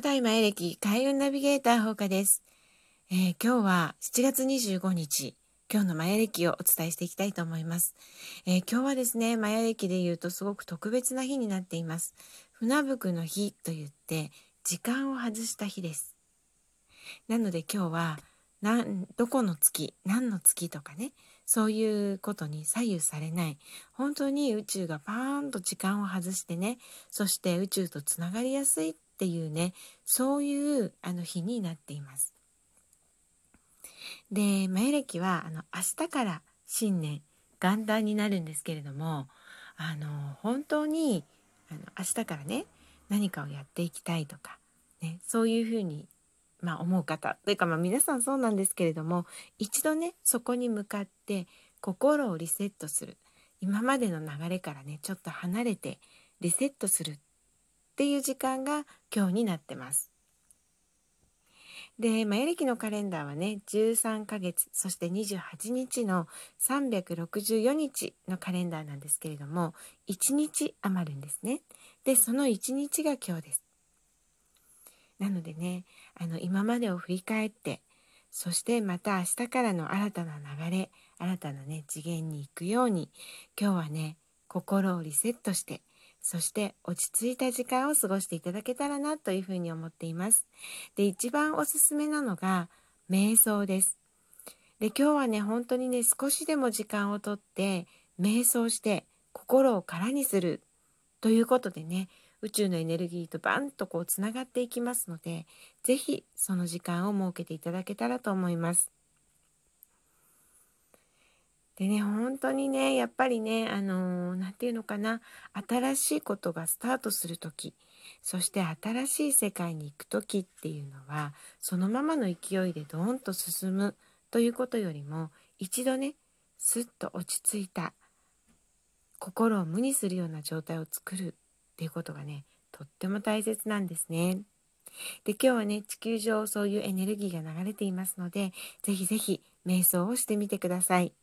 古代マヤ暦開運ナビゲーター放課です、えー、今日は7月25日、今日のマヤ暦をお伝えしていきたいと思います。えー、今日はですね、マヤ暦で言うとすごく特別な日になっています。船吹の日と言って、時間を外した日です。なので今日は、なんどこの月、何の月とかね、そういうことに左右されない。本当に宇宙がパーンと時間を外してね、そして宇宙とつながりやすいっていうねそういうあの日になっています。でマヤ暦はあの明日から新年元旦になるんですけれどもあの本当にあの明日からね何かをやっていきたいとか、ね、そういうふうに、まあ、思う方というか、まあ、皆さんそうなんですけれども一度ねそこに向かって心をリセットする今までの流れからねちょっと離れてリセットするっていう時間が今日になってます。で、マヤ暦のカレンダーはね、13ヶ月、そして28日の364日のカレンダーなんですけれども、1日余るんですね。で、その1日が今日です。なのでね、あの、今までを振り返って、そしてまた明日からの新たな流れ、新たなね、次元に行くように、今日はね、心をリセットして、そして落ち着いた時間を過ごしていただけたらなというふうに思っています。で、一番おすすめなのが瞑想です。で、今日はね、本当にね、少しでも時間をとって瞑想して心を空にするということでね、宇宙のエネルギーとバンとこうつながっていきますので、是非その時間を設けていただけたらと思います。でね、本当にね、やっぱりね、あのー、て言うのかな、新しいことがスタートする時、そして新しい世界に行く時っていうのは、そのままの勢いでドーンと進むということよりも、一度ね、すっと落ち着いた、心を無にするような状態を作るっていうことがね、とっても大切なんですね。で、今日はね、地球上そういうエネルギーが流れていますので、ぜひぜひ瞑想をしてみてください。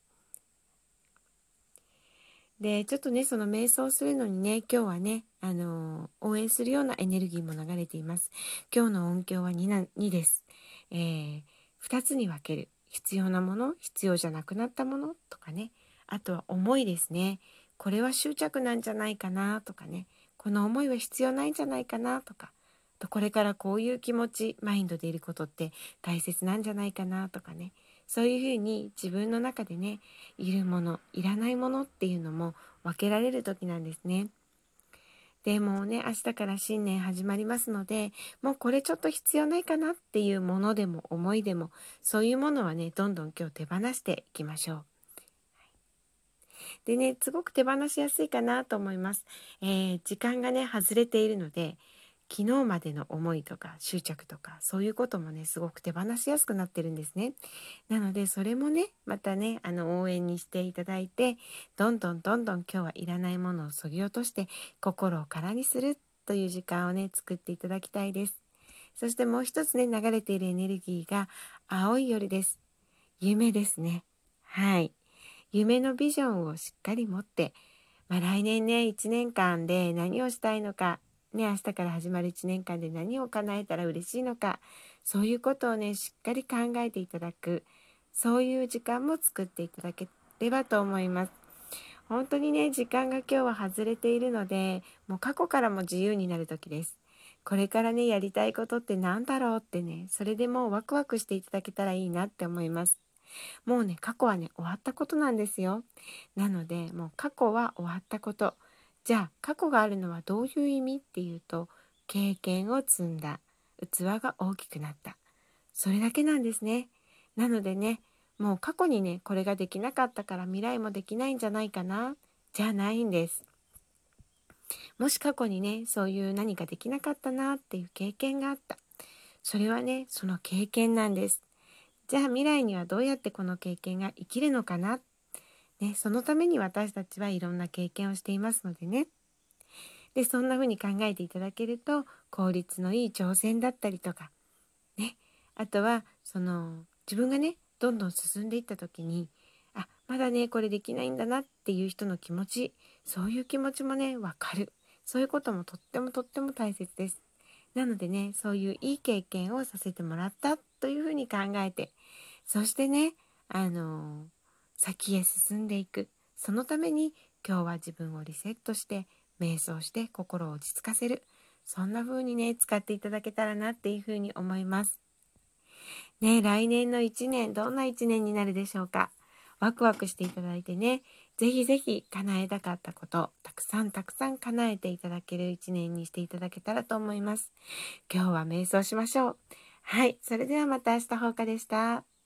で、ちょっとね、その瞑想するのにね、今日はね、あのー、応援するようなエネルギーも流れています。今日の音響は 2, な2です。えー、2つに分ける。必要なもの、必要じゃなくなったものとかね。あとは思いですね。これは執着なんじゃないかなとかね。この思いは必要ないんじゃないかなとか。とこれからこういう気持ち、マインドでいることって大切なんじゃないかなとかね。そういうふうに自分の中でねいるものいらないものっていうのも分けられる時なんですね。でもね明日から新年始まりますのでもうこれちょっと必要ないかなっていうものでも思いでもそういうものはねどんどん今日手放していきましょう。でねすごく手放しやすいかなと思います。えー、時間がね外れているので昨日までの思いとか執着とかそういうこともねすごく手放しやすくなってるんですね。なのでそれもねまたねあの応援にしていただいてどんどんどんどん今日はいらないものをそぎ落として心を空にするという時間をね作っていただきたいです。そしてもう一つね流れているエネルギーが青い夜です。夢ですね。はい。夢のビジョンをしっかり持って、まあ、来年ね1年間で何をしたいのかね、明日から始まる1年間で何を叶えたら嬉しいのかそういうことをねしっかり考えていただくそういう時間も作っていただければと思います。本当にね時間が今日は外れているのでもう過去からも自由になる時です。これからねやりたいことって何だろうってねそれでもうワクワクしていただけたらいいなって思います。もうね過去はね終わったことなんですよ。なのでもう過去は終わったこと。じゃあ過去があるのはどういう意味っていうと経験を積んだ。器が大きくなった。それだけなんですね。なのでねもう過去にねこれができなかったから未来もできないんじゃないかな。じゃないんです。もし過去にねそういう何かできなかったなっていう経験があった。それはねその経験なんです。じゃあ未来にはどうやってこの経験が生きるのかなね、そのために私たちはいろんな経験をしていますのでね。で、そんな風に考えていただけると、効率のいい挑戦だったりとか、ね、あとは、その、自分がね、どんどん進んでいった時に、あ、まだね、これできないんだなっていう人の気持ち、そういう気持ちもね、わかる。そういうこともとってもとっても大切です。なのでね、そういういい経験をさせてもらったというふうに考えて、そしてね、あの先へ進んでいく。そのために今日は自分をリセットして、瞑想して心を落ち着かせる。そんな風にね、使っていただけたらなっていう風に思います。ね、来年の1年、どんな1年になるでしょうか。ワクワクしていただいてね、ぜひぜひ叶えたかったこと、たくさんたくさん叶えていただける1年にしていただけたらと思います。今日は瞑想しましょう。はい、それではまた明日放課でした。